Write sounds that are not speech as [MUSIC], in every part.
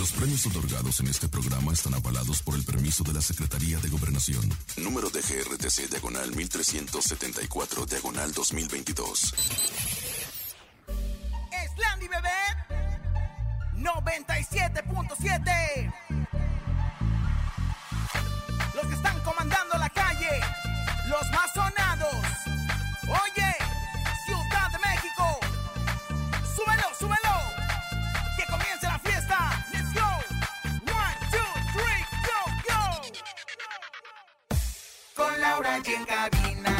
Los premios otorgados en este programa están avalados por el permiso de la Secretaría de Gobernación. Número de GRTC Diagonal 1374 Diagonal 2022. Landy Bebé 97.7 Laura en cabina,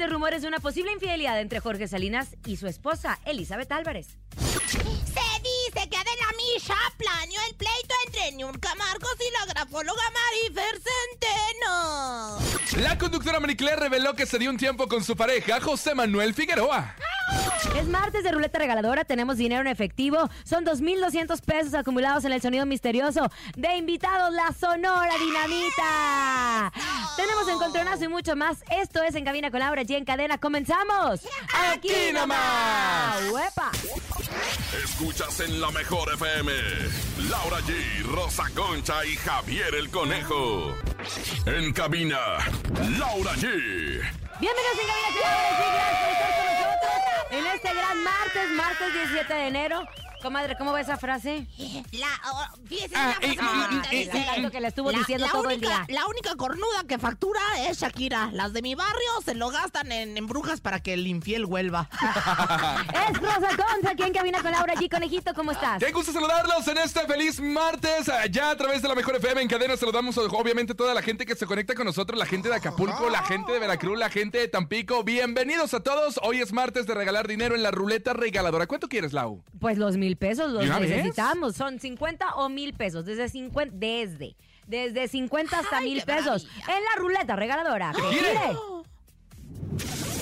fuertes rumores de una posible infidelidad entre Jorge Salinas y su esposa, Elizabeth Álvarez. Se dice que Adela planeó el pleito entre Niurka Marcos y la grafóloga Marifer Centeno. La conductora Marie-Claire reveló que se dio un tiempo con su pareja, José Manuel Figueroa. Es martes de ruleta regaladora, tenemos dinero en efectivo. Son 2.200 pesos acumulados en el sonido misterioso. De invitados, la Sonora Dinamita. Tenemos encontronazo y mucho más. Esto es En Cabina con Laura G en cadena. ¡Comenzamos! ¡Aquí nomás! ¡Uepa! Escuchas en la mejor FM. Laura G, Rosa Concha y Javier el Conejo. En cabina, Laura G. Bienvenidos en Cabina Laura G. Gracias por estar con nosotros en este gran martes, martes 17 de enero. Comadre, ¿cómo va esa frase? La, oh, fíjese, Ah, frase bonita, tanto que le estuvo la- diciendo la todo el única- día. La única cornuda que factura es Shakira. Las de mi barrio se lo gastan en, en brujas para que el infiel vuelva. [LAUGHS] Es Rosa Concha, aquí en Cabina con Laura G. Conejito, ¿cómo estás? Qué gusto saludarlos en este feliz martes. Ya a través de la mejor FM en cadena saludamos obviamente a toda la gente que se conecta con nosotros, la gente de Acapulco, la gente de Veracruz, la gente de Tampico. Bienvenidos a todos. Hoy es martes de regalar dinero en la ruleta regaladora. ¿Cuánto quieres, Lau? Pues los mil pesos los necesitamos. Son 50 o mil pesos. Desde 50, desde. Desde 50 hasta mil pesos. En la ruleta regaladora. ¿Qué ¡Gire! quiere?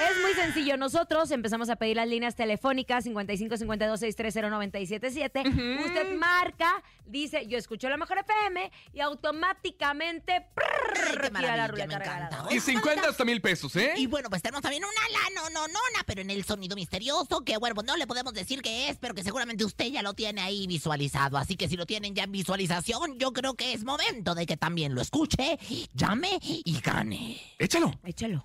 Es muy sencillo. Nosotros empezamos a pedir las líneas telefónicas 55 52 630 977. Usted marca, dice, yo escucho la mejor FM y automáticamente prrr, qué tira la ruleta regaladora. Y 50 hasta mil pesos, ¿eh? Y bueno, pues tenemos también una la no, no, nona, pero en el sonido misterioso, que bueno, pues no le podemos decir qué es, pero que seguramente usted ya lo tiene ahí visualizado. Así que si lo tienen ya en visualización, yo creo que es momento de que también lo escuche, llame y gane. Échalo. Échalo.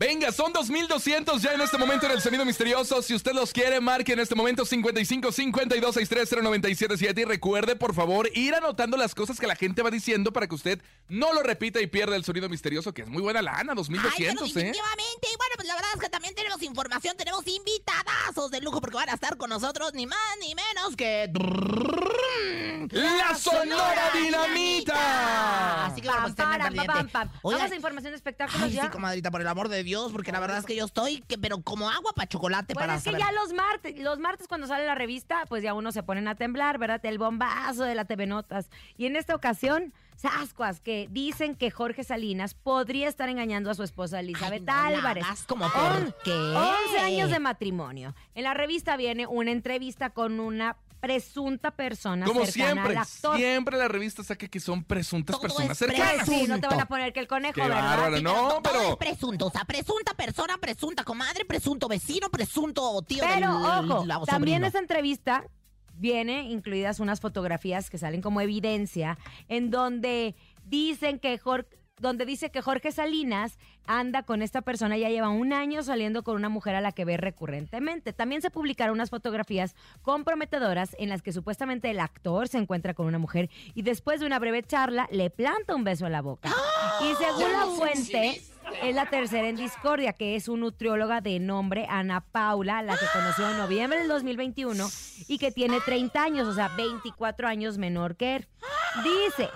Venga, son 2200 ya en este momento en el sonido misterioso. Si usted los quiere, marque en este momento 55 52 630 977 y recuerde, por favor, ir anotando las cosas que la gente va diciendo para que usted no lo repita y pierda el sonido misterioso, que es muy buena lana, Ay, pero 2200, ¿eh? definitivamente. Y bueno, pues la verdad es que también tenemos información, tenemos invitadazos de lujo porque van a estar con nosotros ni más ni menos que. ¡La Sonora Dinamita! Así que bueno, pues Pam, pam, Vamos a información de espectáculos Ay, ya. sí, comadrita, por el amor de Dios, porque la verdad es que yo estoy, que, pero como agua para chocolate Bueno, para es que saber. ya los martes, los martes cuando sale la revista, pues ya uno se ponen a temblar, ¿verdad? El bombazo de la TV Notas. Y en esta ocasión, Sascuas, que dicen que Jorge Salinas podría estar engañando a su esposa Elizabeth no la Álvarez. hagas como por qué. 11 años de matrimonio. En la revista viene una entrevista con una presunta persona Como cercana siempre, al actor. siempre la revista saca que son presuntas Todo personas es cercanas. Sí, no te van a poner que el conejo, Qué ¿verdad? bárbaro, Sí, no, todo pero- es presunto, o sea, presunta persona, presunta comadre, presunto vecino, presunto tío Pero del ojo, la- también sobrino. esta entrevista viene incluidas unas fotografías que salen como evidencia en donde dicen que Jorge donde dice que Jorge Salinas anda con esta persona, ya lleva un año saliendo con una mujer a la que ve recurrentemente. También se publicaron unas fotografías comprometedoras en las que supuestamente el actor se encuentra con una mujer y después de una breve charla le planta un beso en la boca. Y según la fuente, es la tercera en discordia, que es una nutrióloga de nombre Ana Paula, la que conoció en noviembre del 2021 y que tiene 30 años, o sea, 24 años menor que él. Dice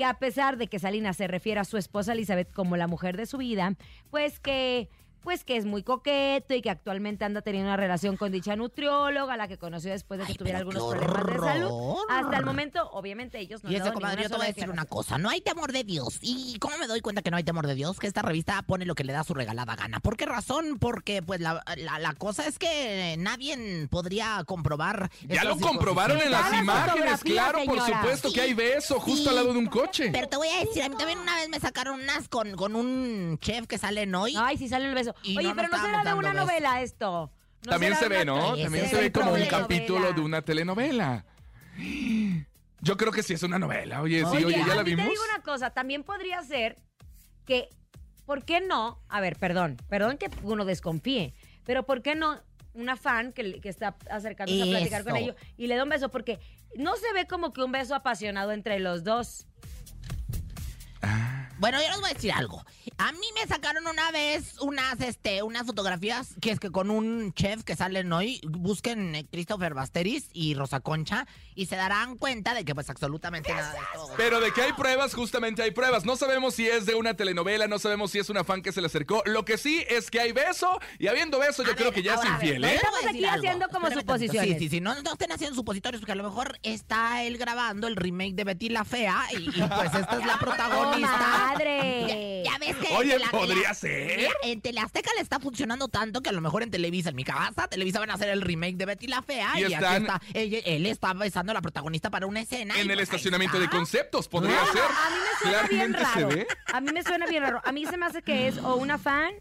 que a pesar de que Salinas se refiere a su esposa Elizabeth como la mujer de su vida, pues que pues que es muy coqueto y que actualmente anda teniendo una relación con dicha nutrióloga, la que conoció después de que Ay, tuviera algunos problemas de salud. Hasta el momento, obviamente, ellos no Y han ese ninguna yo te voy a decir una cosa, no hay temor de Dios. ¿Y cómo me doy cuenta que no hay temor de Dios? Que esta revista pone lo que le da su regalada gana. ¿Por qué razón? Porque pues la, la- la cosa es que nadie podría comprobar. Ya lo comprobaron en las imágenes, claro, por supuesto que hay beso justo Sí. al lado de un coche. Pero te voy a decir, a mí también una vez me sacaron unas con, con un chef que sale en hoy. Ay, sí sale el beso. Y Oye, no pero no será de una besos. novela esto. No También se ve, ¿no? También se ve como un capítulo de una telenovela. [GASPS] Yo creo que sí es una novela. Oye, sí, Oye, oye, ¿ya a la mí vimos? Te digo una cosa, también podría ser que, ¿por qué no? A ver, perdón, perdón que uno desconfíe, pero ¿por qué no una fan que, que está acercándose a platicar con ellos y le da un beso? Porque no se ve como que un beso apasionado entre los dos. Bueno, yo les voy a decir algo. A mí me sacaron una vez unas, este, unas fotografías que es que con un chef que salen hoy, busquen eh, Christopher Basteris y Rosa Concha y se darán cuenta de que pues absolutamente nada de todo. Pero de que hay pruebas, justamente hay pruebas. No sabemos si es de una telenovela, no sabemos si es una fan que se le acercó. Lo que sí es que hay beso y habiendo beso yo A creo ver, que ya es infiel, ¿eh? Estamos aquí algo. haciendo como Espérame suposiciones. Sí, sí, sí, no, no estén haciendo supositorios porque a lo mejor está él grabando el remake de Betty la Fea y, y, pues esta es la [LAUGHS] ¡Oh, protagonista. Madre! Ya, ya ves que Oye, la- podría la- ser. Mira, en Teleazteca le está funcionando tanto que a lo mejor en Televisa, en mi casa, Televisa van a hacer el remake de Betty la Fea Y y, aquí están- está, ella- él está besando a la protagonista para una escena. y En el pues estacionamiento de conceptos, podría No, ser. A mí me suena bien Claramente raro. A mí me suena bien raro. A mí se me hace que es o una fan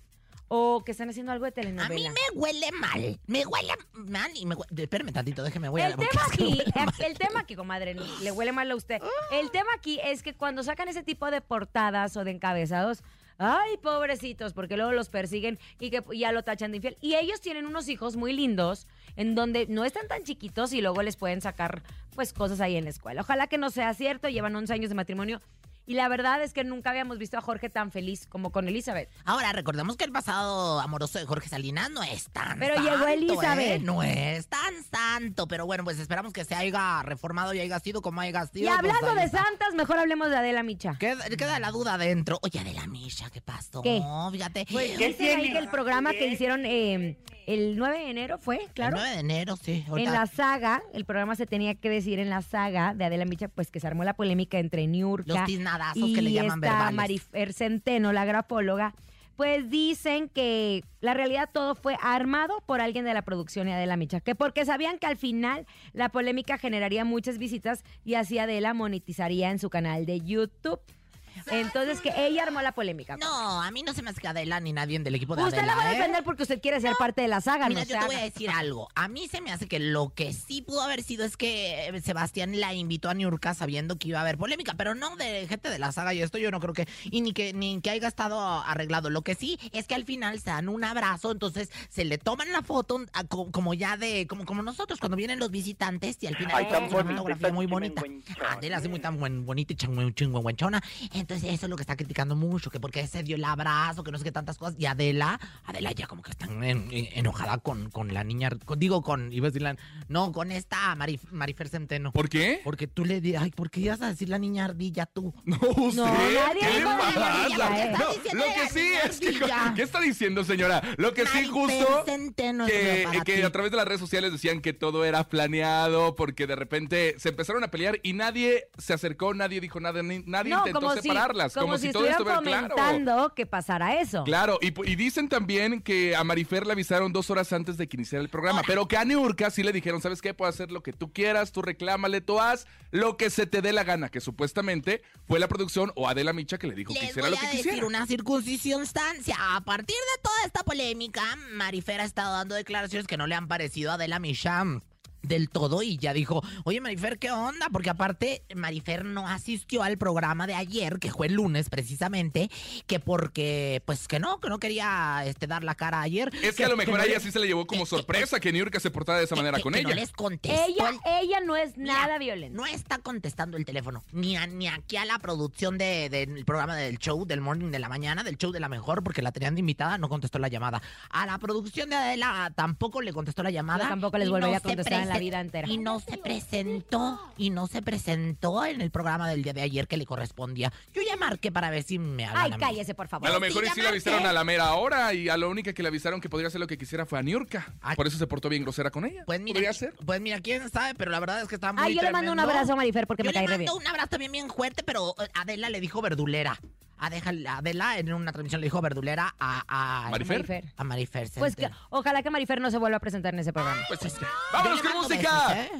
o que están haciendo algo de A telenovela. mí me huele mal. Me huele mal y me huele... Espérame tantito, déjeme a El tema es que me aquí, huele el tema aquí, comadre, le huele mal a usted. El tema aquí es que cuando sacan ese tipo de portadas o de encabezados, ay, pobrecitos, porque luego los persiguen y que ya lo tachan de infiel. Y ellos tienen unos hijos muy lindos en donde no están tan chiquitos y luego les pueden sacar pues cosas ahí en la escuela. Ojalá que no sea cierto, llevan 11 años de matrimonio y la verdad es que nunca habíamos visto a Jorge tan feliz como con Elizabeth. Ahora, recordemos que el pasado amoroso de Jorge Salinas no es tan Pero santo, llegó Elizabeth. ¿eh? No es tan santo, pero bueno, pues esperamos que se haya reformado y haya sido como haya sido. Y pues hablando de está. santas, mejor hablemos de Adela Micha. Queda, queda la duda adentro. Oye, de la Misha, ¿qué pasó? ¿Qué? Fíjate. Pues dicen ahí que el programa que hicieron eh, el 9 de enero fue, claro. El 9 de enero, sí. En la saga, el programa se tenía que decir en la saga de Adela Micha, pues que se armó la polémica entre Niurka Los y que le llaman esta verbales. Marifer Centeno, la grafóloga. Pues dicen que la realidad todo fue armado por alguien de la producción y Adela Micha, que porque sabían que al final la polémica generaría muchas visitas y así Adela monetizaría en su canal de YouTube. Entonces que ella armó la polémica. No, a mí no se me hace que Adela ni nadie del equipo de Usted Adela, la va a ¿eh? defender porque usted quiere ser parte de la saga, Mira, no yo te voy a decir algo. A mí se me hace que lo que sí pudo haber sido es que eh, Sebastián la invitó a Niurka sabiendo que iba a haber polémica, pero no de gente de la saga y esto yo no creo que, y ni que, ni que haya estado arreglado. Lo que sí es que al final se dan un abrazo, entonces se le toman la foto a co- como ya de, como, como nosotros cuando vienen los visitantes y al final Ay, es tan una bonita, fotografía tan muy bonita. chingüengüenchona. Adela así muy tan buen, bonita y chingüengüenchona. Entonces, entonces eso es lo que está criticando mucho, que porque se dio el abrazo, que no sé qué tantas cosas. Y Adela, Adela ya como que está en- en- enojada con, con la niña, con- digo con, iba a decir la- no, con esta Mari- Marifer Centeno. ¿Por qué? Porque tú le di, ay, ¿por qué ibas a decir la niña ardilla tú? No, usted. nadie ¿Qué le pasa? ¿eh? No, Está diciendo lo que sí es que. ¿Qué está diciendo, señora? Lo que sí, Marifer justo. Centeno Que, para que ti. a través de las redes sociales decían que todo era planeado porque de repente se empezaron a pelear y nadie se acercó, nadie dijo nada, ni- nadie No, intentó como si, separarlas. como, si, todo esto estuvieran fuera claro. que pasara eso. Claro, y, dicen también que a Marifer le avisaron dos horas antes de que iniciara el programa, pero que a Niurka sí le dijeron, ¿sabes qué? Puedes hacer lo que tú quieras, tú reclámale, tú haz lo que se te dé la gana, que supuestamente fue la producción o Adela Micha que le dijo que hiciera voy lo que a decir quisiera. una. A partir de toda esta polémica, Marifer ha estado dando declaraciones que no le han parecido a Adela Micham del todo y ya dijo, oye Marifer, ¿qué onda? Porque aparte Marifer no asistió al programa de ayer, que fue el lunes precisamente, que porque, pues que no, que no quería este, dar la cara ayer. Es que a lo mejor no a ella le- sí se le llevó como que- sorpresa que Niurka se portara de esa que- manera que- con que ella. no les contestó Ella, el- ella no es Mira, nada violenta. No está contestando el teléfono. Ni, a- ni aquí a la producción de- del programa del show, del morning de la mañana, del show de la mejor, porque la tenían de invitada, no contestó la llamada. A la producción de Adela tampoco le contestó la llamada. Yo tampoco les volvería a contestar la vida entera. Y no se presentó. Y no se presentó en el programa del día de ayer que le correspondía. Yo ya marqué para ver si me hablan Ay, cállese, por favor. A lo sí, mejor y ya sí le avisaron a la mera hora y a la única que le avisaron que podría hacer lo que quisiera fue a Niurka. Ay. Por eso se portó bien grosera con ella. Pues mira, Podría ser. pues mira, quién sabe, pero la verdad es que está muy Ay, yo le mando un abrazo a Marifer porque Yo me cae le re bien. mando un abrazo también bien fuerte, pero eh, Adela le dijo verdulera. Adela, Adela en una transmisión le dijo verdulera a, a ¿Marifer? Marifer. A Marifer. Pues que, ojalá que Marifer no se vuelva a presentar en ese programa. Pues es que- Yo ¡Vámonos con música! ¿eh?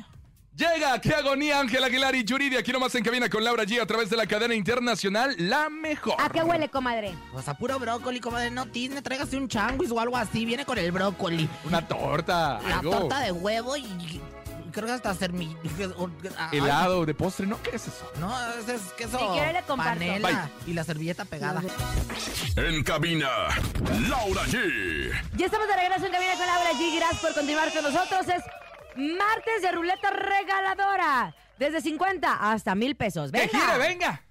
Llega, qué agonía, Ángel Aguilar y Yuridia, aquí nomás en cabina con Laura G a través de la cadena internacional La Mejor. ¿A qué huele, comadre? Pues a puro brócoli, como de no tizne, tráigase un changuis o algo así. Viene con el brócoli. Una torta, La algo. torta de huevo y creo que hasta hacer mi... Helado de postre, ¿no? ¿Qué es eso? No, ese es queso Si quiere le comparto. panela y la servilleta pegada. En cabina, Laura G. Ya estamos de regreso en Cabina con Laura G. Gracias por continuar con nosotros. Es martes de ruleta regaladora. Desde 50 hasta mil pesos. ¡Que ¡Venga! quiere, venga!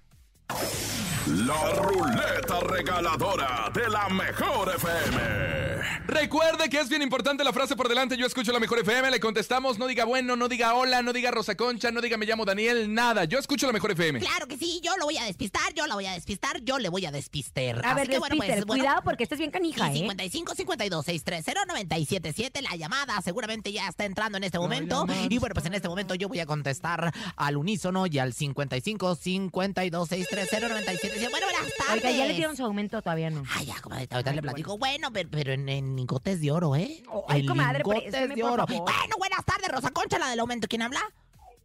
La ruleta regaladora de la mejor FM. Recuerde que es bien importante la frase por delante. Yo escucho la mejor FM. Le contestamos. No diga bueno, no diga hola, no diga Rosa Concha, no diga me llamo Daniel, nada. Yo escucho la mejor FM. Claro que sí, yo lo voy a despistar, yo la voy a despistar, yo le voy a despister. A ver, Así que bueno, pues, bueno, cuidado porque estás bien canija, ¿eh? 55 52 630 977 la llamada seguramente ya está entrando en este momento y bueno pues en este momento yo voy a contestar al unísono y al 55 52 630 977 bueno buenas tardes Oiga, ya le dieron su aumento, todavía no. Ay, ya, comadre, ahorita le platico. Bueno, pero, pero en, en lingotes de oro, ¿eh? Ay, en comadre, lingotes de por oro. favor. Bueno, buenas tardes, Rosa Concha, la del aumento. ¿Quién habla?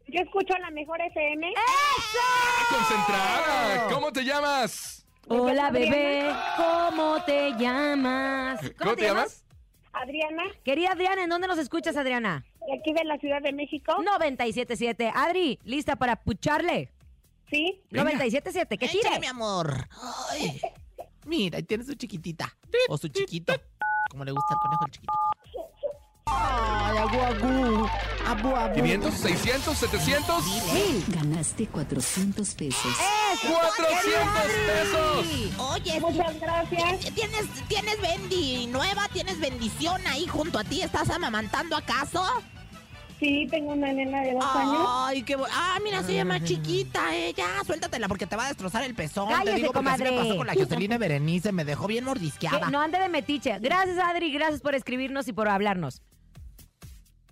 Yo escucho la mejor FM. Concentrada. ¿Cómo te llamas? Hola, bebé, ¿cómo te llamas? ¿Cómo, te llamas? Adriana, Querida Adriana, ¿en dónde nos escuchas, Adriana? de aquí de la Ciudad de México. 97.7. Adri, ¿lista para pucharle? Sí. Venga. 97.7, que Échale, tire. mi amor. Ay. Mira, ahí tiene su chiquitita. O su chiquito. Como le gusta el conejo el chiquito. Ay, agu, agu. Abu, abu. 500, 600, 700, Ganaste 400 pesos. ¡Eso! 400 pesos. Oye, Muchas gracias. ¿tienes, ¿tienes bendi nueva? ¿Tienes bendición ahí junto a ti? ¿Estás amamantando acaso? Sí, tengo una nena de dos años. Ay, qué bu- Ah, mira, se llama chiquita, eh. Ya, suéltatela porque te va a destrozar el pezón. Cállese, te digo porque así me pasó con la Jocelyn Berenice. Me dejó bien Que mordisqueada. no ande de metiche. Gracias, Adri. Gracias por escribirnos y por hablarnos.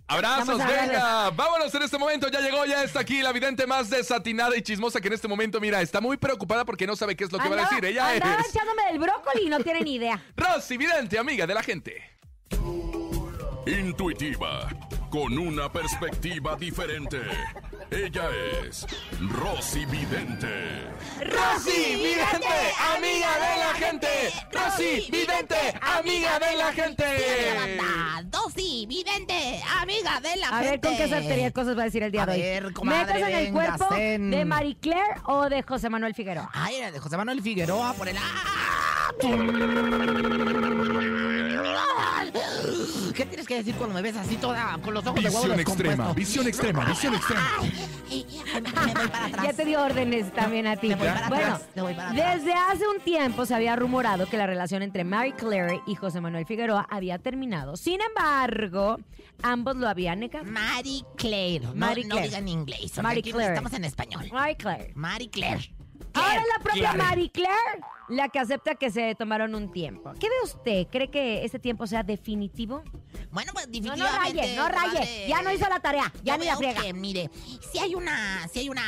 Abrazos, venga. Vámonos en este momento. Ya llegó, ya está aquí la vidente más desatinada y chismosa que en este momento, mira, está muy preocupada porque no sabe qué es lo que va a decir. Ella andaba es echándome del brócoli y no tiene ni idea. [LAUGHS] Rosy, vidente, amiga de la gente. Intuitiva, con una perspectiva diferente. Ella es Rosy Vidente. Rosy, vidente, amiga de la gente. Rosy, vidente, amiga de la gente. Dosi, vidente, amiga de la A ver gente. con qué sartería cosas va a decir el día A de hoy. ver, comadre, ¿Metas en el cuerpo de Marie Claire o de José Manuel Figueroa? Ay, era de José Manuel Figueroa por el. ¡Ah! ¿Qué tienes que decir cuando me ves así toda con los ojos de huevo Visión extrema, visión extrema, visión extrema. Me, voy para atrás. Ya te dio órdenes también a ti. Me voy para Bueno, atrás, me voy para atrás. desde hace un tiempo se había rumorado que la relación entre Mary Claire y José Manuel Figueroa había terminado. Sin embargo, ambos lo habían negado. Marie Claire. No, Marie no Claire. digan inglés. aquí Claire. Estamos en español. Mary Claire. Marie Claire. Ahora la propia Claire. Marie Claire la que acepta que se tomaron un tiempo. ¿Qué ve usted? ¿Cree que ese tiempo sea definitivo? Bueno, pues No, no definitivamente. raye, no raye. Ya no hizo la tarea, ya yo ni la friega. que, mire, si hay una, si hay una,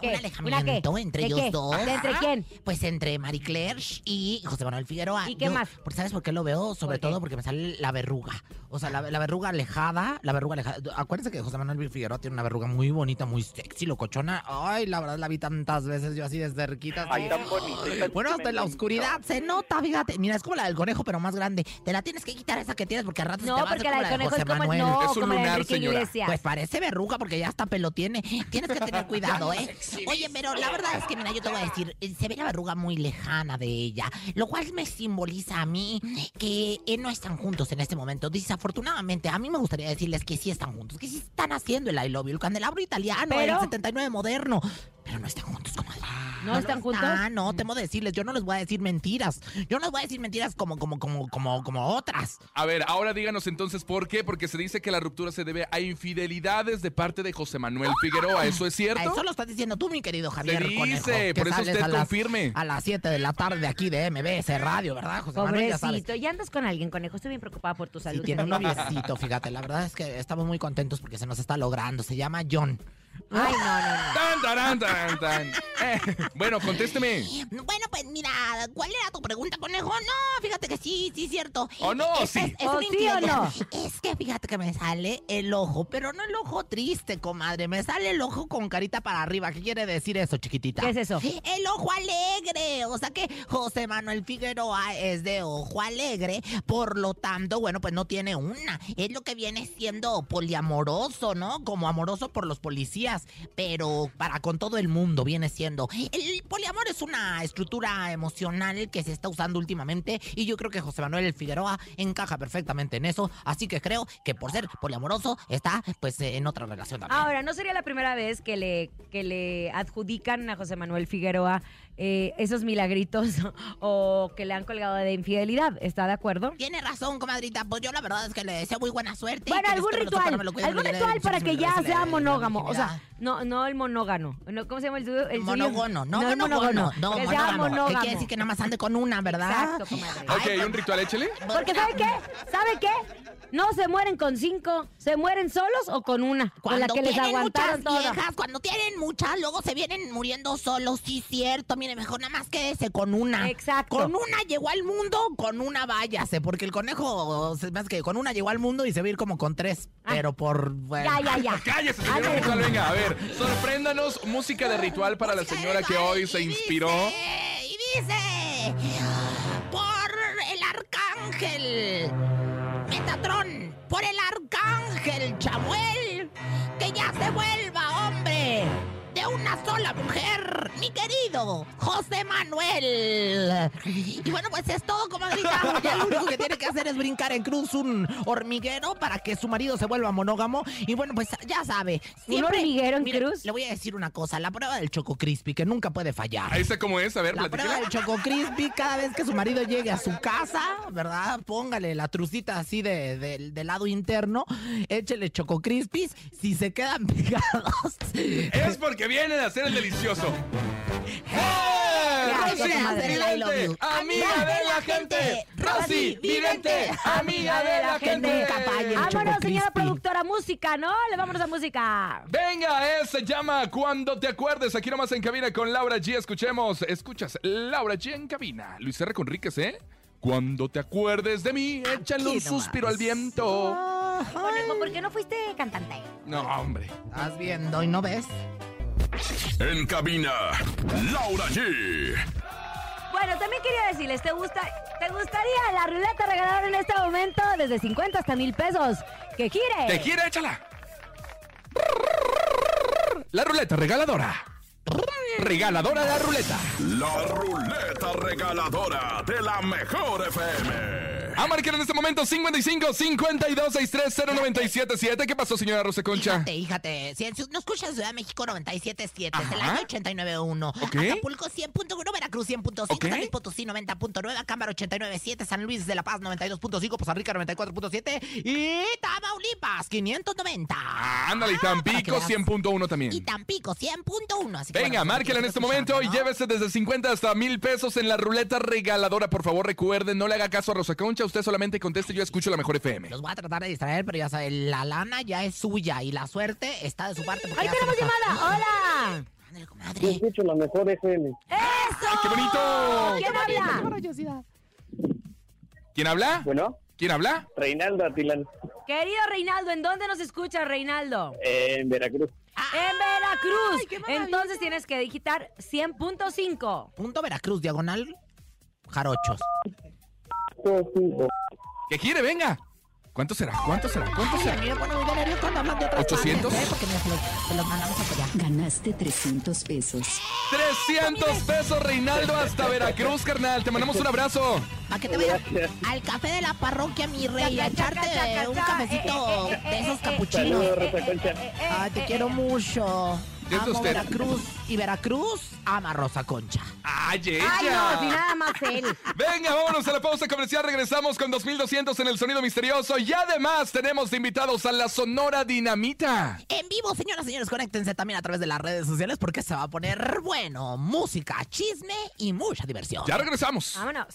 ¿Qué? un ¿Una alejamiento entre ¿De ellos qué? dos. ¿De entre quién? Pues entre Marie Claire y José Manuel Figueroa. ¿Y qué Yo- más? Porque ¿sabes por qué lo veo? Sobre todo porque me sale la verruga. O sea, la, la verruga alejada, la verruga alejada. Acuérdense que José Manuel Figueroa tiene una verruga muy bonita, muy sexy, locochona. Ay, la verdad la vi tantas veces yo así de cerquita. Ay, tan bonito. tan Bueno, hasta en la oscuridad se nota, fíjate. Mira, es como la del conejo, pero más grande. Te la tienes que quitar esa que tienes porque al rato se No, te va a porque hacer la como del la de conejo es José como el Manuel. no, Es un como la de lunar, Enrique señora. Iglesias. Pues parece verruga porque ya hasta pelo tiene. Tienes que tener cuidado, ¿eh? Oye, pero la verdad es que, mira, yo te voy a decir, eh, se ve la verruga muy lejana de ella, lo cual me simboliza a mí que eh, no están juntos en este momento. Desafortunadamente, a mí me gustaría decirles que sí están juntos, que sí están haciendo el I love you, el candelabro italiano, Pero- el 79 moderno. Pero no están juntos, comadre. ¿No están juntos? Ah, no, temo decirles, yo no les voy a decir mentiras. Yo no les voy a decir mentiras como, como, como, como, como otras. A ver, ahora díganos entonces por qué, porque se dice que la ruptura se debe a infidelidades de parte de José Manuel Figueroa. ¿Eso es cierto? Eso lo estás diciendo tú, mi querido Javier dice, Conejo, que por eso sales usted a las- confirme. A las 7 de la tarde aquí de MBS Radio, ¿verdad, José Manuel? Ya sabes. Ya andas con alguien, conejo. Estoy bien preocupada por tu Sí, salud. tiene un noviecito, fíjate. La verdad es que estamos muy contentos porque se nos está logrando. Se llama John. Ay, no, no, no. Tan, tarán, tan, tan. Eh, bueno, contésteme. Bueno, pues mira, ¿cuál era tu pregunta, conejo? No, fíjate que sí, sí, cierto. ¿O no, Es- sí? es- es ¿O una sí o no? Es que fíjate que me sale el ojo, pero no el ojo triste, comadre. Me sale el ojo con carita para arriba. ¿Qué quiere decir eso, chiquitita? ¿Qué es eso? El ojo alegre. O sea que José Manuel Figueroa es de ojo alegre. Por lo tanto, bueno, pues no tiene una. Es lo que viene siendo poliamoroso, ¿no? Como amoroso por los policías. Pero para con todo el mundo viene siendo. El poliamor es una estructura emocional que se está usando últimamente. Y yo creo que José Manuel Figueroa encaja perfectamente en eso. Así que creo que por ser poliamoroso está pues en otra relación también. Ahora, no sería la primera vez que le, que le adjudican a José Manuel Figueroa eh, esos milagritos [LAUGHS] o que le han colgado de infidelidad. ¿Está de acuerdo? Tiene razón, comadrita. Pues yo la verdad es que le deseo muy buena suerte. Bueno, algún ritual, algún ritual para que ya sea monógamo. O sea. No, no el monógano. No, ¿Cómo se llama el suyo? El suyo? monógono, no, el monógono, no, que sea monógamo. monógamo. ¿Qué quiere decir que nada más ande con una, verdad? Exacto, comadre. Ok, un ritual, échale. Porque ¿sabe qué? ¿Sabe qué? No se mueren con cinco, se mueren solos o con una, con la Cuando que les tienen aguantaron muchas todo. viejas, cuando tienen muchas, luego se vienen muriendo solos, sí, cierto. Mire, mejor nada más quédese con una. Exacto. Con una llegó al mundo, con una váyase, porque el conejo, hace que con una llegó al mundo y se va a ir como con tres, Ah. pero por... bueno. Ya, ya, ya. Cállese, señor Ándale. ritual. Venga, a ver, sorpréndanos música de ritual para la señora que hoy se inspiró. Y dice, por el arcángel Metatron, por el arcángel Chamuel, que ya se vuelva de una sola mujer, mi querido José Manuel. Y bueno, pues es todo, comadrita. Ya lo único que tiene que hacer es brincar en cruz un hormiguero para que su marido se vuelva monógamo. Y bueno, pues ya sabe. ¿Un hormiguero en Mire, cruz? Le voy a decir una cosa, la prueba del Choco Crispy, que nunca puede fallar. Ahí está como es, a ver, La prueba del Choco Crispy, cada vez que su marido llegue a su casa, ¿verdad? Póngale la trucita así de, de- del lado interno, échele Choco Crispies, si se quedan [LAUGHS] pegados. Es porque viene de hacer el delicioso. [LAUGHS] ¡Eh! ¡Rosy Vidente! you. ¡Amiga de la gente! ¡Rosy Vidente! ¡Amiga de la gente! Vámonos, señora productora, música, ¿no? Le vámonos a música. Venga, eh, se llama Cuando te acuerdes. Aquí nomás en cabina con Laura G. Escuchemos, escuchas, Laura G en cabina. Luis R. Conríquez, ¿eh? Cuando te acuerdes de mí, échale un suspiro al viento. Conejo, ¿por qué no fuiste cantante? No, hombre. ¿Estás viendo y no ves? En cabina, Laura G. Bueno, también quería decirles, ¿te, gusta, ¿te gustaría la ruleta regaladora en este momento? Desde 50 hasta mil pesos. ¡Que gire! ¿Te quiere? Échala. La ruleta regaladora. Regaladora de la ruleta. La ruleta regaladora de la mejor FM. A marcar en este momento 55 52 63 0977. ¿Qué pasó, señora Rosa Concha? Fíjate, fíjate. Si, no escuchas Ciudad de México 97.7, Ajá. Celaya 89.1, Ok. Acapulco 100.1, Veracruz 100.5, Ok. San Luis Potosí 90.9, Acámbaro 89.7, San Luis de la Paz 92.5, Costa Rica 94.7 y Tamaulipas 590. Ándale, y Tampico que veas. 100.1 también. Y Tampico 100.1. así que Venga, bueno, márquela en este momento y llévese desde 50 hasta mil pesos en la ruleta regaladora. Por favor, recuerden, no le haga caso a Rosa Concha. Usted solamente conteste, yo escucho la mejor FM. Los voy a tratar de distraer, pero ya saben, la lana ya es suya y la suerte está de su parte. ¡Ahí tenemos llamada! ¡Hola! Ándale, Yo comadre. escucho la mejor FM. ¡Eso! qué bonito! ¿Quién habla? ¿Quién habla? Bueno, ¿Quién habla? Reinaldo Atilán, Querido Reinaldo, ¿en dónde nos escucha Reinaldo? en Veracruz. En Veracruz. Entonces tienes que digitar 100.5. Punto Veracruz, diagonal, jarochos. ¿Qué quiere? Venga. ¿Cuánto será? ¿Cuánto será? ¿Cuánto Ay, a será? muy nervioso cuando hablan de otras 800. partes, ¿eh? Porque los, mandamos hasta allá. Ganaste 300 pesos. 300 pesos, Reinaldo, hasta Veracruz, carnal. Te mandamos un abrazo. Para que te vayas Gracias. al café de la parroquia, mi rey, a echarte un cafecito de esos capuchinos. Ay, te quiero mucho. ¿Qué es Amo usted? Veracruz y Veracruz ama Rosa Concha. ¡Ay, ella! Ay, no, si nada más él. [LAUGHS] Venga, vámonos a la pausa comercial. Regresamos con 2200 en el sonido misterioso. Y además tenemos invitados a la Sonora Dinamita. En vivo, señoras y señores, conéctense también a través de las redes sociales porque se va a poner bueno, música, chisme y mucha diversión. Ya regresamos. Vámonos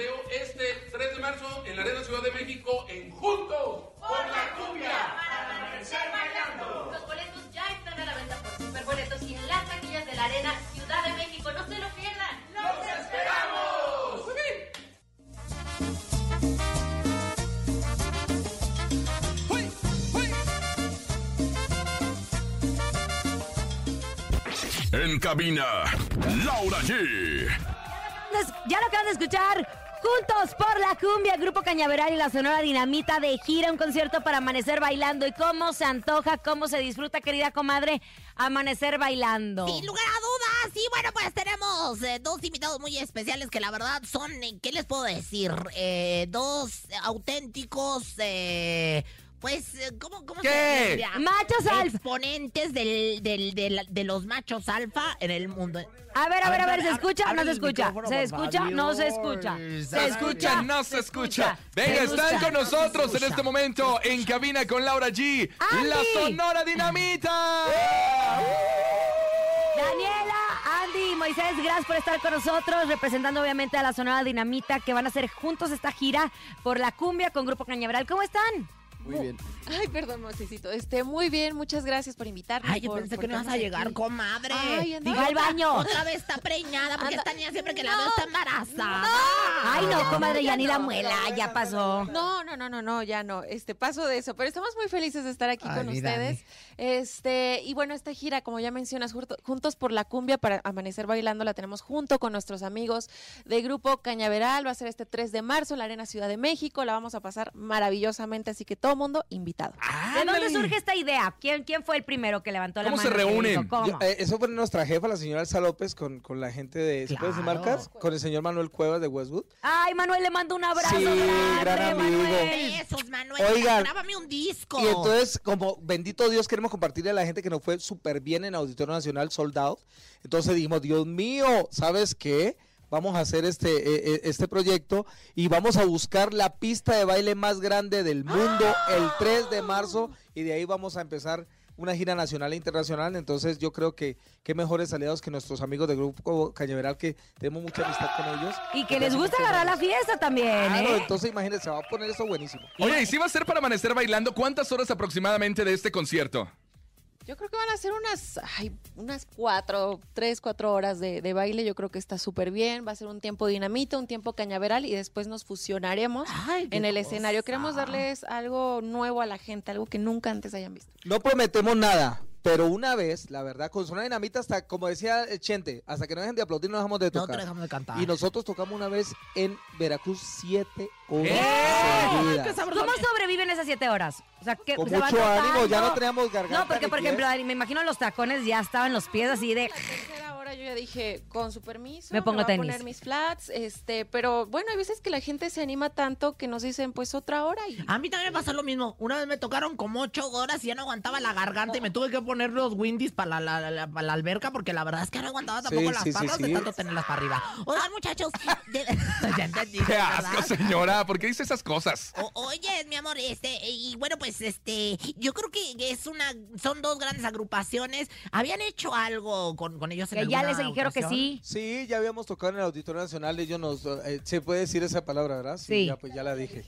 veo este 3 de marzo en la Arena Ciudad de México en Juntos por la Cumbia. Los boletos ya están a la venta por Superboletos y en las taquillas de la Arena Ciudad de México. No se lo pierdan. ¡Los ¡Esperamos! En cabina, Laura G. Ya lo acaban de escuchar. Juntos por la cumbia, Grupo Cañaveral y la Sonora Dinamita de gira, un concierto para amanecer bailando. ¿Y cómo se antoja, cómo se disfruta, querida comadre, amanecer bailando? Sin lugar a dudas, y bueno, pues tenemos eh, dos invitados muy especiales que la verdad son, eh, ¿qué les puedo decir? Eh, dos auténticos, eh, pues, eh, ¿cómo, cómo ¿Qué? se? Machos alfa. Exponentes del, del- del- de los machos alfa en el mundo. A ver, a ver, a ver, ¿se escucha o no se escucha? ¿Se escucha? No se escucha. Se escucha, no se escucha. Venga, están con nosotros en este momento en cabina con Laura G. ¡Andy! La Sonora Dinamita. Daniela, Andy y Moisés, gracias por estar con nosotros, representando obviamente a la Sonora Dinamita, que van a hacer juntos esta gira por la cumbia con Grupo Cañaveral. ¿Cómo están? Muy bien. Ay, perdón, Mocecito. Este, muy bien, muchas gracias por invitarme. Ay, yo por- pensé por que no ibas a llegar, aquí. comadre. Ay, Diga al baño. Otra vez está preñada, porque Anda- esta niña siempre que la No. veo está embarazada. Ay, no, comadre, ya ya ni la muela, ya pasó. No, no, no, no, no, ya no. Este, paso de eso. Pero estamos muy felices de estar aquí Ay, con ustedes. Este, y bueno, esta gira, como ya mencionas, Juntos por la Cumbia para amanecer bailando, la tenemos junto con nuestros amigos de Grupo Cañaveral. Va a ser este 3 de marzo en la Arena Ciudad de México. La vamos a pasar maravillosamente, así que todo mundo invitado. ¿De dónde surge esta idea? ¿Quién, quién fue el primero que levantó la ¿Cómo mano? se reúnen? dijo, ¿Cómo? Yo, eh, eso fue nuestra jefa, la señora Elsa López, con, con la gente de ¿se decir Claro. marcas? Con el señor Manuel Cuevas de Westwood. Ay, Manuel, le mando un abrazo Sí, grande, gran amigo. Manuel. Besos, Manuel. Oigan. Grábame un disco. Y entonces, como bendito Dios, queremos compartirle a la gente que nos fue súper bien en Auditorio Nacional, Sold Out. Entonces dijimos, Dios mío, ¿sabes qué? Vamos a hacer este, eh, eh, este proyecto y vamos a buscar la pista de baile más grande del mundo el 3 de marzo y de ahí vamos a empezar una gira nacional e internacional. Entonces yo creo que qué mejores aliados que nuestros amigos del Grupo Cañaveral que tenemos mucha amistad con ellos. Y que les gusta agarrar la fiesta también, Claro, ¿eh? entonces imagínense, se va a poner eso buenísimo. Oye, ¿y si va a ser para amanecer bailando? ¿Cuántas horas aproximadamente de este concierto? Yo creo que van a ser unas, ay, unas cuatro, tres, cuatro horas de, de baile. Yo creo que está súper bien. Va a ser un tiempo dinamita, un tiempo cañaveral y después nos fusionaremos Ay, en el escenario. Queremos darles algo nuevo a la gente, algo que nunca antes hayan visto. No prometemos nada, pero una vez, la verdad, con Zona Dinamita, hasta como decía el Chente, hasta que no dejen de aplaudir, no dejamos de No tocar. te dejamos de cantar. y nosotros tocamos una vez en Veracruz siete horas ¡Eh! ¿Cómo sobreviven esas siete horas? O sea, que Con se van mucho ánimo, ya no teníamos garganta No, porque por pies. ejemplo, me imagino los tacones ya estaban los pies así de. Yo ya dije, con su permiso, Me pongo voy a poner mis flats, este, pero bueno, hay veces que la gente se anima tanto que nos dicen, pues otra hora y A mí también me pasó lo mismo. Una vez me tocaron como ocho horas y ya no aguantaba la garganta y me tuve que poner los windies para la, la- la- para la alberca porque la verdad es que no aguantaba tampoco Sí, las sí, sí, patas de tanto tenerlas para arriba. Oigan, muchachos, [LAUGHS] de- [LAUGHS] ya entendí, Qué ¿verdad? asco, señora. ¿Por qué dice esas cosas? O- oye, mi amor, este, y bueno, pues este, yo creo que es una, son dos grandes agrupaciones. ¿Habían hecho algo con, con ellos en Que ya alguna les dijeron que sí. Sí, ya habíamos tocado en el Auditorio Nacional, ellos nos... eh, se puede decir esa palabra, ¿verdad? Sí. Ya, pues ya la dije.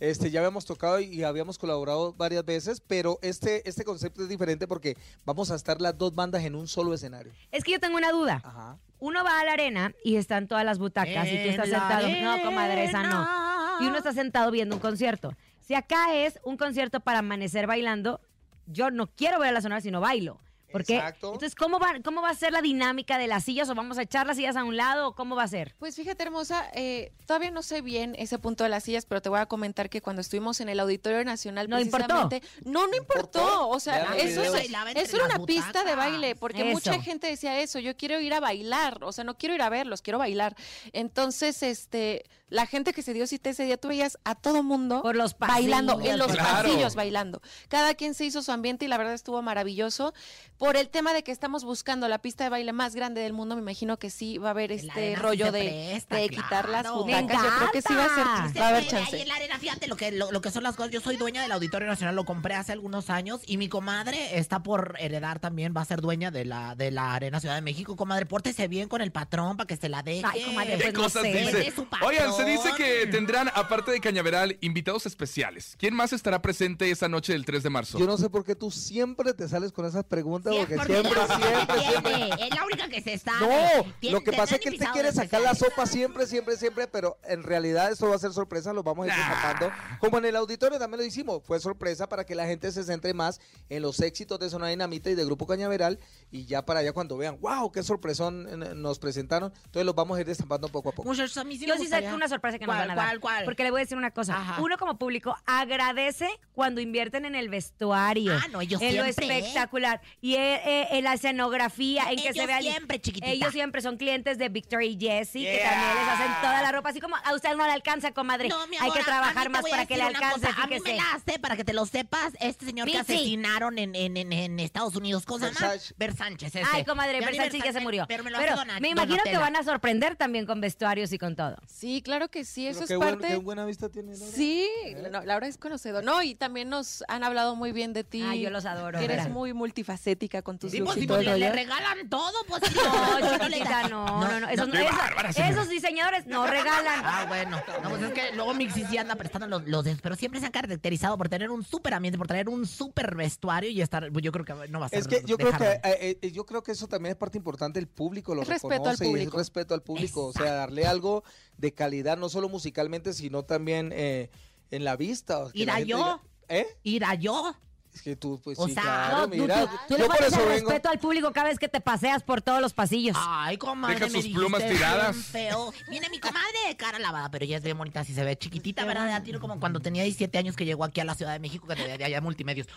Este, ya habíamos tocado y habíamos colaborado varias veces, pero este, este concepto es diferente porque vamos a estar las dos bandas en un solo escenario. Es que yo tengo una duda. Ajá. Uno va a la arena y están todas las butacas y tú estás sentado. No, comadre, esa no. Y uno está sentado viendo un concierto. Si acá es un concierto para amanecer bailando, yo no quiero ver a la sonora, sino bailo. Porque, Exacto. entonces, ¿cómo va, ¿cómo va a ser la dinámica de las sillas? ¿O vamos a echar las sillas a un lado? ¿O cómo va a ser? Pues fíjate, hermosa, eh, todavía no sé bien ese punto de las sillas, pero te voy a comentar que cuando estuvimos en el Auditorio Nacional, No importó. precisamente, no, no importó. O sea, eso, es- eso era una pista de baile, porque Eso. mucha gente decía eso, yo quiero ir a bailar, o sea, no quiero ir a verlos, quiero bailar. Entonces, este, la gente que se dio cita ese día, tú veías a todo mundo Por los bailando, en los Claro. pasillos bailando. Cada quien se hizo su ambiente y la verdad estuvo maravilloso. Por el tema de que estamos buscando la pista de baile más grande del mundo, me imagino que sí va a haber este rollo se de, presta, de quitar las claro. Butacas. Yo creo que sí va a ser, va a haber Se chance. Ahí en la arena, fíjate lo que, lo, lo que son las cosas. Yo soy dueña del Auditorio Nacional, lo compré hace algunos años y mi comadre está por heredar también, va a ser dueña de la, de la Arena Ciudad de México. Comadre, pórtese bien con el patrón para que se la deje. Ay, comadre, ¿Qué pues no cosas sé. dice? Es de su patrón. Oigan, se dice que tendrán, aparte de Cañaveral, invitados especiales. ¿Quién más estará presente esa noche del 3 de marzo? Yo no sé por qué tú siempre te sales con esas preguntas, porque porque siempre, siempre, siempre... Es la única que se está. No, lo que pasa es que él te quiere sacar la sopa siempre, siempre, siempre, pero en realidad eso va a ser sorpresa, lo vamos a ir Nah. destapando. Como en el auditorio también lo hicimos, fue sorpresa para que la gente se centre más en los éxitos de Zona Dinamita y de Grupo Cañaveral y ya para allá cuando vean, wow, qué sorpresón eh, nos presentaron, entonces los vamos a ir destapando poco a poco. Muchachos, a mí sí Yo me sí sé gustaría. que una sorpresa que nos ¿Cuál, van a dar. cuál, cuál? Porque le voy a decir una cosa. Ajá. Uno como público agradece cuando invierten en el vestuario. Ah, no, ellos en lo siempre, ¿eh? espectacular. Y eh, eh, en la escenografía, en que se Ellos vea. siempre, chiquitita. Ellos siempre son clientes de Victor y Jessie, que también les hacen toda la ropa. Así como a usted no le alcanza, comadre. No, mi Hay amor, que a- a trabajar más para que le alcance. cosa, A mí me fíjese. la hace, para que te lo sepas, este señor que asesinaron en, en, en, en Estados Unidos, ¿cómo se llama? Versace. Versánchez, ese. Ay, comadre, Versace ya se murió. Pero me lo Pero me imagino que van a sorprender también con vestuarios y con todo. Sí, claro que sí, eso es buen- parte. qué buena vista tiene. Laura. Sí, no, Laura es conocedor. No, y también nos han hablado muy bien de ti. Ay, yo los adoro, que Eres muy multifacética con tus Sí, looks pues, y todo le, regalan todo, pues. No, [LAUGHS] no le da- no, no, no. Esos, qué esos- bárbara, esos diseñadores no regalan. [LAUGHS] Ah, bueno. No, pues es que luego Mixi sí anda prestando los, los pero siempre se han caracterizado por tener un súper ambiente, por tener un súper vestuario y estar, pues yo creo que no va a ser Es que yo creo que dejarlo. eh, eh, yo creo que eso también es parte importante el público lo Es respeto al reconoce y es público. respeto al público, o sea, darle algo de calidad no solo musicalmente, sino también eh, en la vista. o que Ir la a gente yo. diga, ¿Eh? Ir a yo. Es que tú, pues O sí, sea, claro, No, tú, mira, tú- tú le yo por faltas eso el vengo. respeto al público cada vez que te paseas por todos los pasillos. Ay, comadre, Deja sus plumas tiradas. Feo. Viene mi comadre de cara lavada, pero ella es bien bonita, así se ve chiquitita, ¿verdad? Tiene como cuando tenía 17 años que llegó aquí a la Ciudad de México, que de, de allá multimedios.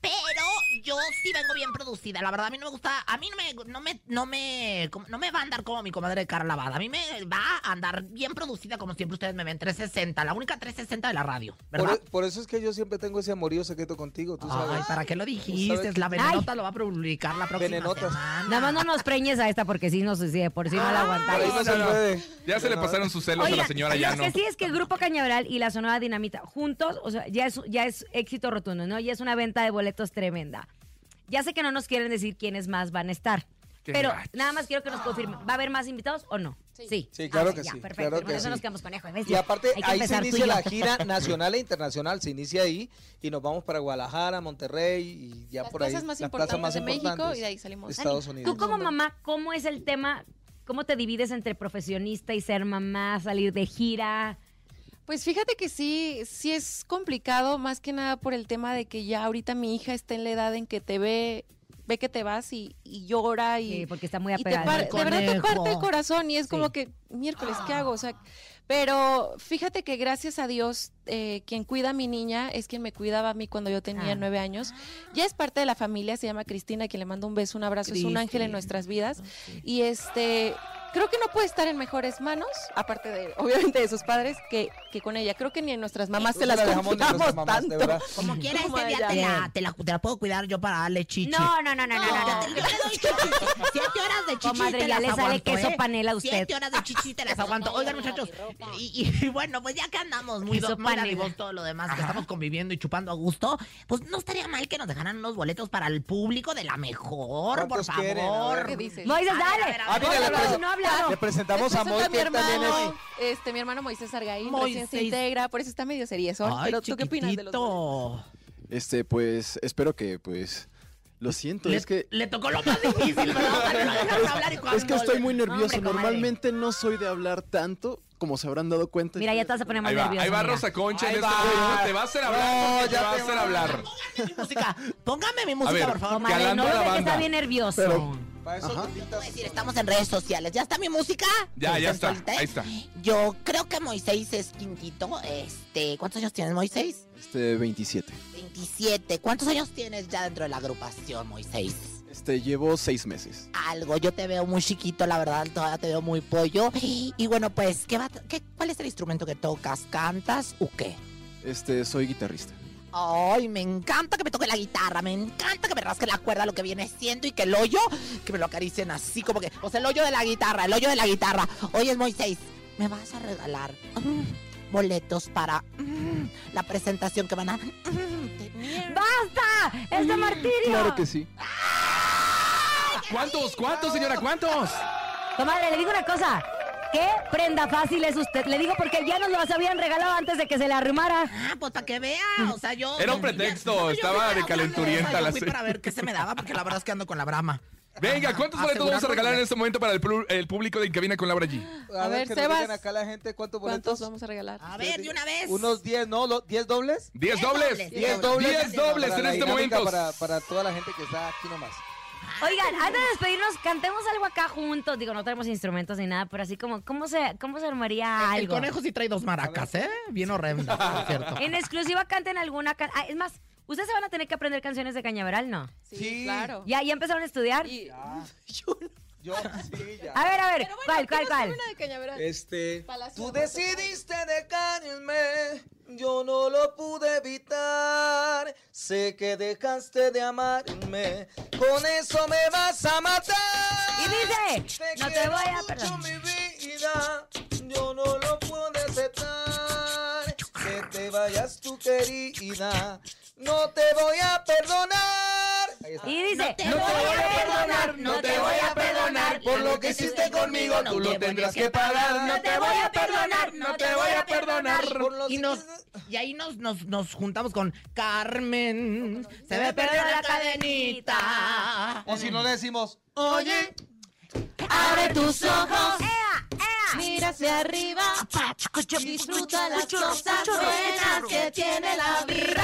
Pero yo sí vengo bien producida, la verdad, a mí no me gusta, a mí no me, no me, no me, no me va a andar como mi comadre de cara lavada, a mí me va a andar bien producida como siempre ustedes me ven, 360, la única 360 de la radio, Por, ¿verdad? e- por eso es que yo siempre tengo ese amorío secreto contigo, tú sabes. Ay, ¿para qué lo dijiste? La venenota lo va a publicar la próxima Venenotas. semana. Nada más no nos preñes a esta porque sí, no sé si de por si no la aguantamos. no se no, no. puede. Ya se le pasaron sus celos a la señora, ya lo no. que sí es que el Grupo Cañaveral y la Sonora Dinamita juntos, o sea, ya es, ya es éxito rotundo, ¿no? Ya es una venta de boletos tremenda. Ya sé que no nos quieren decir quiénes más van a estar, Qué Pero gacho. nada más quiero que nos confirme. ¿Va a haber más invitados o no? Sí. Sí, claro Ah, que ya, sí, Perfecto. claro Con que eso sí. nos quedamos con. Y aparte, ahí se inicia la gira [LAUGHS] nacional e internacional. Se inicia ahí y nos vamos para Guadalajara, Monterrey y ya Las por ahí. más las importantes plazas más de México importantes y de ahí salimos. de Estados Unidos. Tú como mamá, ¿cómo es el tema? ¿Cómo te divides entre profesionista y ser mamá, salir de gira? Pues fíjate que sí, sí es complicado, más que nada por el tema de que ya ahorita mi hija está en la edad en que te ve, ve que te vas y, y llora y, Sí, porque está muy apegada. de verdad te parte el corazón y es Sí. como que miércoles, ¿qué hago? O sea, pero fíjate que gracias a Dios, eh, quien cuida a mi niña es quien me cuidaba a mí cuando yo tenía Ah. nueve años. Ya es parte de la familia, se llama Cristina, quien le mando un beso, un abrazo, es un ángel en nuestras vidas. Y este, creo que no puede estar en mejores manos, aparte de, obviamente, de sus padres, que, que con ella. Creo que ni en nuestras mamás No se las la confiamos mamás, tanto. Como quiera, este día te la, te, la, te la puedo cuidar yo para darle chichi. No, no, no, no, no, no. Yo no. te- yo doy chichi. Siete horas de chichi Comadre, te ya las le sale aguanto, queso ¿eh? panela a usted. Siete horas de chichi te las aguanto. Oigan, muchachos. Y, y bueno, pues ya que andamos muy, muy panela. arribos todo lo demás, que estamos conviviendo y chupando a gusto, pues no estaría mal que nos dejaran unos boletos para el público de la mejor, por ¿Cuántos quieren? A favor. ver. ¿Qué dices? Moisés, A ver, a dale. ver, a Ah, ver. le, No, hablado. le presentamos a está mi es... este, mi hermano Moisés Argaín, recién se Moisés. integra, por eso está medio seriezón. Ay, pero ¿tú qué opinas de los boletos? chiquitito. Este, pues, espero que, pues, lo siento, Le, es que... le tocó lo más difícil, ¿verdad? No hablar y Es que estoy le- muy nervioso. Hombre. Normalmente no soy de hablar tanto, como se habrán dado cuenta. Mira, ya te vas a poner más Ahí va, nervioso. ahí va mira. Rosa Concha Ahí en este momento. Te va a hacer hablar. No, te va a hacer hablar. Póngame mi música. Póngame mi música, ver, por favor. Comadre, no lo ve que está bien nervioso. Pero- Para eso decir, estamos en redes sociales. ¿Ya está mi música? Ya, ya está. Ahí está. Yo creo que Moisés es quintito. Este, ¿cuántos años tienes, Moisés? Este, 27. 27. ¿Cuántos años tienes ya dentro de la agrupación, Moisés? Este, llevo seis meses. Algo, yo te veo muy chiquito, la verdad, todavía te veo muy pollo. Y bueno, pues, ¿qué va, qué, ¿cuál es el instrumento que tocas? ¿Cantas o qué? Este, soy guitarrista. Ay, me encanta que me toque la guitarra, me encanta que me rasque la cuerda, lo que viene siendo y que el hoyo, que me lo acaricien así como que, o sea, el hoyo de la guitarra, el hoyo de la guitarra. Oye, Moisés, ¿me vas a regalar mm, boletos para mm, la presentación que van a... mm, tener? ¡Basta! ¡Es de martirio! Claro que sí. ¿Cuántos? ¿Cuántos, señora? ¿Cuántos? Comadre, le digo una cosa. ¿Qué prenda fácil es usted? Le digo porque ya nos los habían regalado antes de que se le arrumara. Ah, pues para que vea, o sea, yo... Era un pretexto, estaba de calenturienta la fui para ver qué se me daba, porque la verdad es que ando con la brama. Venga, ¿cuántos Ajá, boletos vamos a regalar en este momento para el, público de Incabina con Laura G? A, A ver, ver, que nos Sebas. acá la gente cuántos ¿Cuántos boletos. vamos a regalar? A ver, de una vez. Unos 10, ¿no? Lo- ¿10 dobles? ¡Diez Diez dobles! dobles, Diez dobles. ¡Diez dobles Para en este momento! Para, para toda la gente que está aquí nomás. Oigan, antes de despedirnos, cantemos algo acá juntos. Digo, no tenemos instrumentos ni nada, pero así como, ¿cómo se, cómo se armaría El algo? conejo sí trae dos maracas, ¿eh? Bien horrenda, por cierto. En exclusiva canten alguna can- ah, Es más, ustedes se van a tener que aprender canciones de Cañaveral, ¿no? Sí, Sí. claro. ¿Ya, ya empezaron a estudiar? Y- [LAUGHS] Yo, sí, ya. A ver, a ver, bueno, ¿cuál, cuál, ¿qué nos cuál? una de Cañaveral? Este, Palacio tú decidiste dejarme, yo no lo pude evitar. Sé que dejaste de amarme, con eso me vas a matar. Y dice, no te voy a mi vida, yo no lo puedo aceptar. Que te vayas tu querida, no te voy a perdonar. Y dice, No te voy a perdonar, no te voy a perdonar. Por lo que hiciste conmigo, tú lo tendrás que pagar. No te voy a perdonar, no te voy a perdonar. Y, nos, y ahí nos, nos, nos juntamos con Carmen. Se me perdió la cadenita. O si no le decimos, Oye, Abre tus ojos, mira hacia arriba, disfruta las cosas buenas que tiene la vida.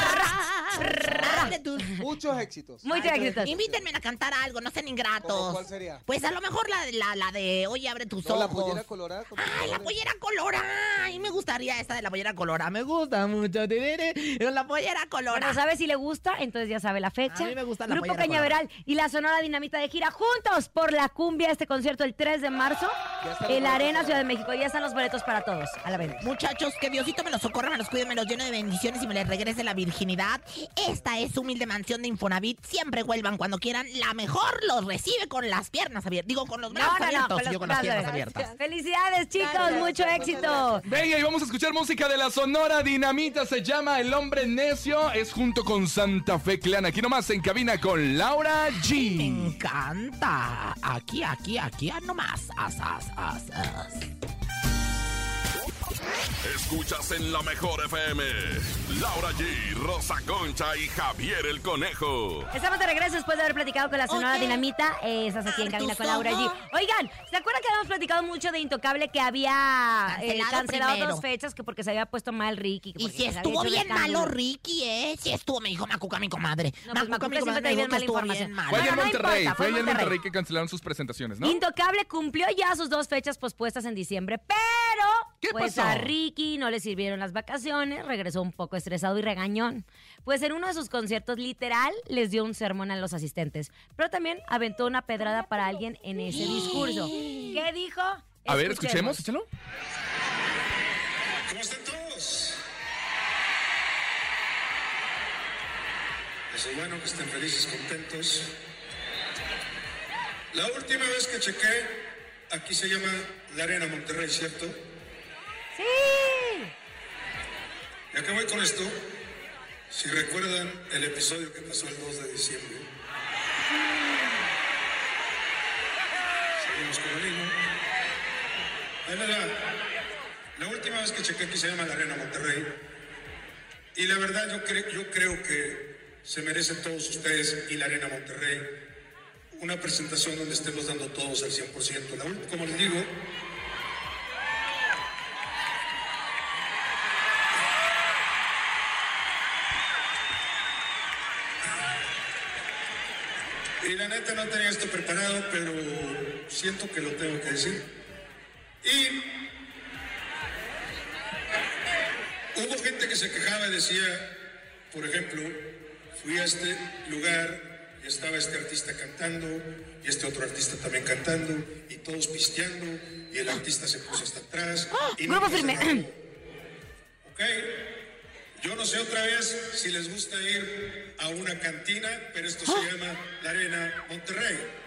Muchos éxitos. Muchos éxitos. Invítenme a cantar algo, no sean ¿Cómo ingratos. ¿Cuál sería? Pues a lo mejor la, la, de Oye, abre tus No, la ojos. pollera colorada. ¡Ay, la pollera colorada! Ay, me gustaría esta de la pollera colorada. Me gusta mucho. La pollera colorada. Bueno, sabe si le gusta, entonces ya sabe la fecha. A me gusta la Grupo Cañaveral y la Sonora Dinamita de gira juntos por la cumbia, este concierto el 3 de marzo en la Arena. Ciudad de México. Ya están los boletos para todos, a la venta. Muchachos, que Diosito me los socorra, me los cuide, me los llene de bendiciones y me les regrese la virgen. Esta es su humilde mansión de Infonavit. Siempre vuelvan cuando quieran. La mejor los recibe con las piernas abiertas. Digo, con los brazos no, no, abiertos. con yo con las piernas abiertas. Felicidades, chicos, mucho éxito. Venga, y vamos a escuchar música de la Sonora Dinamita. Se llama El Hombre Necio. Es junto con Santa Fe Clan. Aquí nomás en cabina con Laura Me G. encanta. Aquí, aquí, aquí, ah, nomás. As, as, as, as. Escuchas en la mejor FM. Laura G, Rosa Concha y Javier el Conejo. Estamos de regreso después de haber platicado con la Sonora Dinamita. Eh, estás aquí en cabina con Laura G. Oigan, ¿se acuerdan que habíamos platicado mucho de Intocable que había eh, Cancelado dos fechas que porque se había puesto mal Ricky? que Y si estuvo bien malo Ricky, ¿eh? Si estuvo, me dijo Macuca, mi comadre. No, pues Macuca mi siempre trae mala estuvo información. bien malo. Fue allá en Monterrey. importa, fue allá en Monterrey. Monterrey que cancelaron sus presentaciones, ¿no? Intocable cumplió ya sus dos fechas pospuestas en diciembre, pero ¿Qué pues pasó? Ricky no le sirvieron las vacaciones, regresó un poco estresado y regañón. Pues en uno de sus conciertos literal les dio un sermón a los asistentes, pero también aventó una pedrada para alguien en ese discurso. ¿Qué dijo? A ver, escuchemos, échalo. ¿Cómo están todos? Es bueno que estén felices, contentos. La última vez que chequé, aquí se llama La Arena Monterrey, ¿cierto? ¿Y a voy con esto? Si recuerdan el episodio que pasó el 2 de diciembre. Seguimos con el hilo. Ahí va la, última vez que chequé aquí se llama la Arena Monterrey. Y la verdad yo, cre- yo creo que se merecen todos ustedes y la Arena Monterrey una presentación donde estemos dando todos al 100%. La ul- como les digo, No tenía esto preparado, pero siento que lo tengo que decir. Y hubo gente que se quejaba y decía, por ejemplo, fui a este lugar y estaba este artista cantando y este otro artista también cantando y todos pisteando y el artista se puso hasta atrás. y no Grupo firme. Ok, no sé otra vez si les gusta ir a una cantina, pero esto se llama la Arena Monterrey.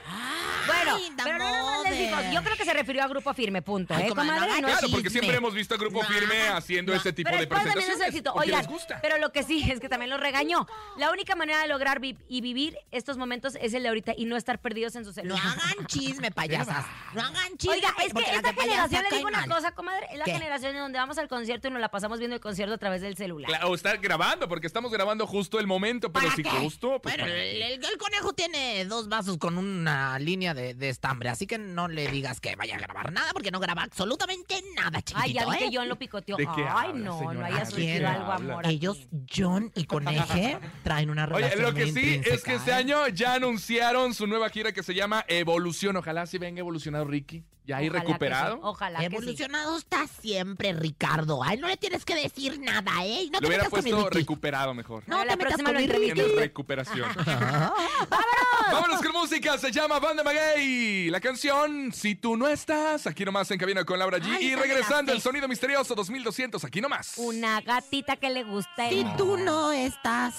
Bueno, pero no nada más les digo, yo creo que se refirió a Grupo Firme, punto, Ay, ¿eh, comadre, comadre? no No Claro, porque chisme. siempre hemos visto a Grupo No, Firme haciendo no. este tipo Pero de presentaciones. Oigan, les gusta. pero lo que sí es que también los regañó. La única manera de lograr vi- y vivir estos momentos es el de ahorita y no estar perdidos en su No celular. hagan chisme, [LAUGHS] payasas. No hagan chisme. Oiga, es que esta generación, le digo una mal. cosa, comadre, es la ¿Qué? generación en donde vamos al concierto y nos la pasamos viendo el concierto a través del celular. Claro, o estar grabando, porque estamos grabando justo el momento, pero ¿Para si justo, pues Bueno, el, el- el conejo tiene dos vasos con una línea de, de estambre, así que no le digas que vaya a grabar nada, porque no graba absolutamente nada, chiquitito, Ay, ya vi ¿eh? que John lo picoteó. ¿De qué Ay, habla, no, señora? no haya ¿De surgido algo amor. Ellos, John y Coneje, traen una relación Oye, lo que muy sí es que este ¿eh? año ya anunciaron su nueva gira que se llama Evolución. Ojalá sí venga evolucionado Ricky. Ya ahí Ojalá que recuperado. sí, Ojalá que sí. Evolucionado está siempre, Ricardo. A él no le tienes que decir nada, ¿eh? No Lo te hubiera metas con mi puesto recuperado mejor. No A la te metas próxima con lo. En recuperación. [LAUGHS] [LAUGHS] Vámonos con música, se llama Banda Maguey. La canción Si tú no estás, aquí nomás en cabina con Laura G. Ay, y regresando el sonido misterioso 2200, aquí nomás. Una gatita que le gusta el... Si tú no estás,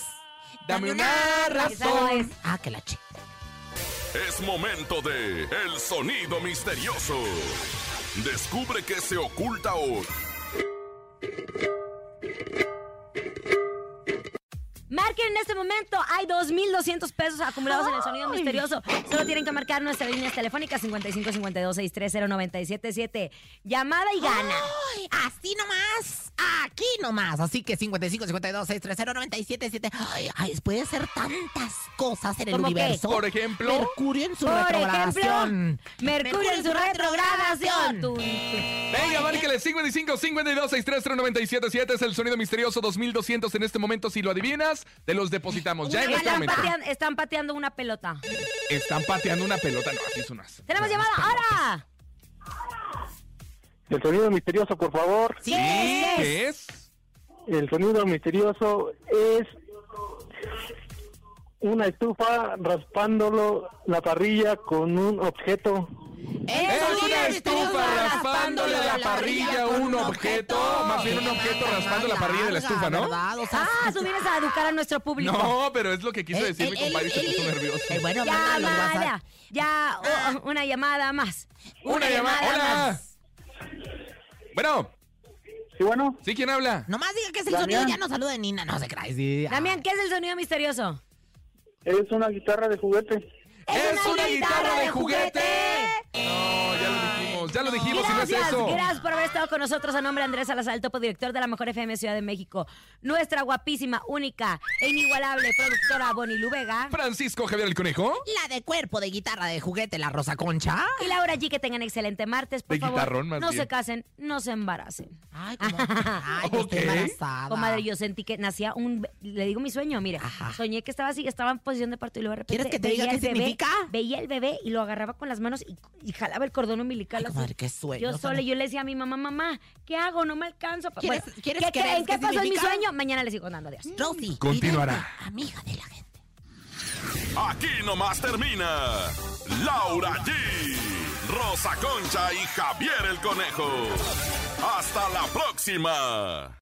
Dame una no es. razón. Ah, que la che. Es momento de El Sonido Misterioso. Descubre qué se oculta hoy. Marquen en este momento, hay 2.200 pesos acumulados en el sonido misterioso. Solo tienen que marcar nuestras líneas telefónicas 55 52 630 977. Llamada y gana. Ay, así nomás. Aquí nomás. Así que 55 52 630 977. Ay, ay, puede ser tantas cosas en el ¿Cómo qué? universo. Por ejemplo, Mercurio en su Por retrogradación. ejemplo, Mercurio en su retrogradación. Tun, tun. Venga, márquele 55 52 630 977 es el sonido misterioso 2200 en este momento. Si lo adivinas, te los depositamos. Ya en este Están momento. pateando, están pateando una pelota. Están pateando una pelota. No, así son unas. Tenemos llamada ahora. El sonido misterioso, por favor. Sí, ¿Qué es? El sonido misterioso es una estufa raspándolo la parrilla con un objeto. Es una estufa raspándole la parrilla a un objeto. Más bien un objeto raspando la parrilla de la estufa, ¿no? ¿verdad? O sea, Ah, tú vienes a educar a nuestro público. No, pero es lo que quiso El- decir mi el- compadre y se puso nervioso. eh, bueno, WhatsApp. Llamada. Ya, oh, una llamada más. Una llamada. Hola. Bueno. Sí, bueno. ¿Sí quién habla? Nomás diga que es el Damián. sonido, ya no saluda Nina, no se crea. Sí. Damián, ¿qué es el sonido misterioso? Es una guitarra de juguete. ¡Es una guitarra de juguete! No, ya lo dijimos, ya lo dijimos y no es Gracias, eso. gracias por haber estado con nosotros. A nombre de Andrés Salazar, el topo director de la Mejor FM Ciudad de México. Nuestra guapísima, única e inigualable productora Bonnie Lubega. Francisco Javier el Conejo. La de cuerpo de guitarra de juguete, la Rosa Concha. Y Laura G, que tengan excelente martes. Por De favor, guitarrón, más no bien. se casen, no se embaracen. Ay, como... Ay, yo estoy embarazada. Comadre, yo sentí que nacía un... Le digo mi sueño, mire. Ajá. Soñé que estaba así, estaba en posición de parto y luego de repente ¿Quieres que te diga qué bebé, significa? Veía el bebé y lo agarraba con las manos y, y jalaba el cordón umbilical Ay, así. Comadre, qué sueño. Yo sola, y yo le decía a mi mamá, mamá, ¿qué hago? No me alcanzo. ¿Quieres- Bueno, quieres ¿qué creen? ¿Qué qué pasó en mi sueño? Mañana les sigo dando adiós. Rosy. Continuará. vidente, Amiga de la gente. Aquí nomás termina Laura G, Rosa Concha y Javier el Conejo. Hasta la próxima.